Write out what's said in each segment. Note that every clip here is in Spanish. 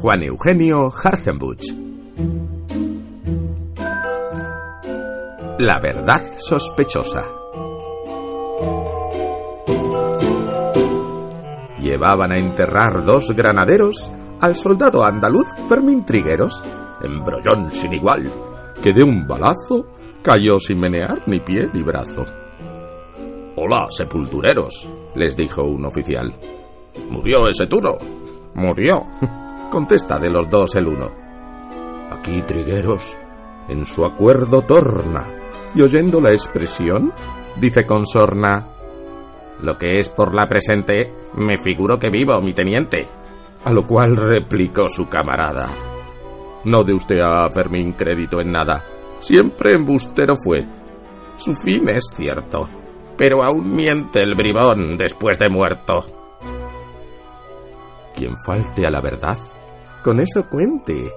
Juan Eugenio Harzenbuch. La verdad sospechosa. Llevaban a enterrar dos granaderos al soldado andaluz Fermín Trigueros, embrollón sin igual, que de un balazo cayó sin menear ni pie ni brazo. Hola, sepultureros, les dijo un oficial. ¿Murió ese turo? Murió, contesta de los dos el uno. Aquí Trigueros, en su acuerdo torna, y oyendo la expresión, dice con sorna, Lo que es por la presente, me figuro que vivo, mi teniente. A lo cual replicó su camarada, No de usted a Fermín crédito en nada, siempre embustero fue. Su fin es cierto, pero aún miente el bribón después de muerto. Quien falte a la verdad, con eso cuente.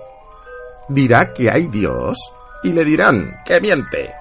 Dirá que hay Dios y le dirán que miente.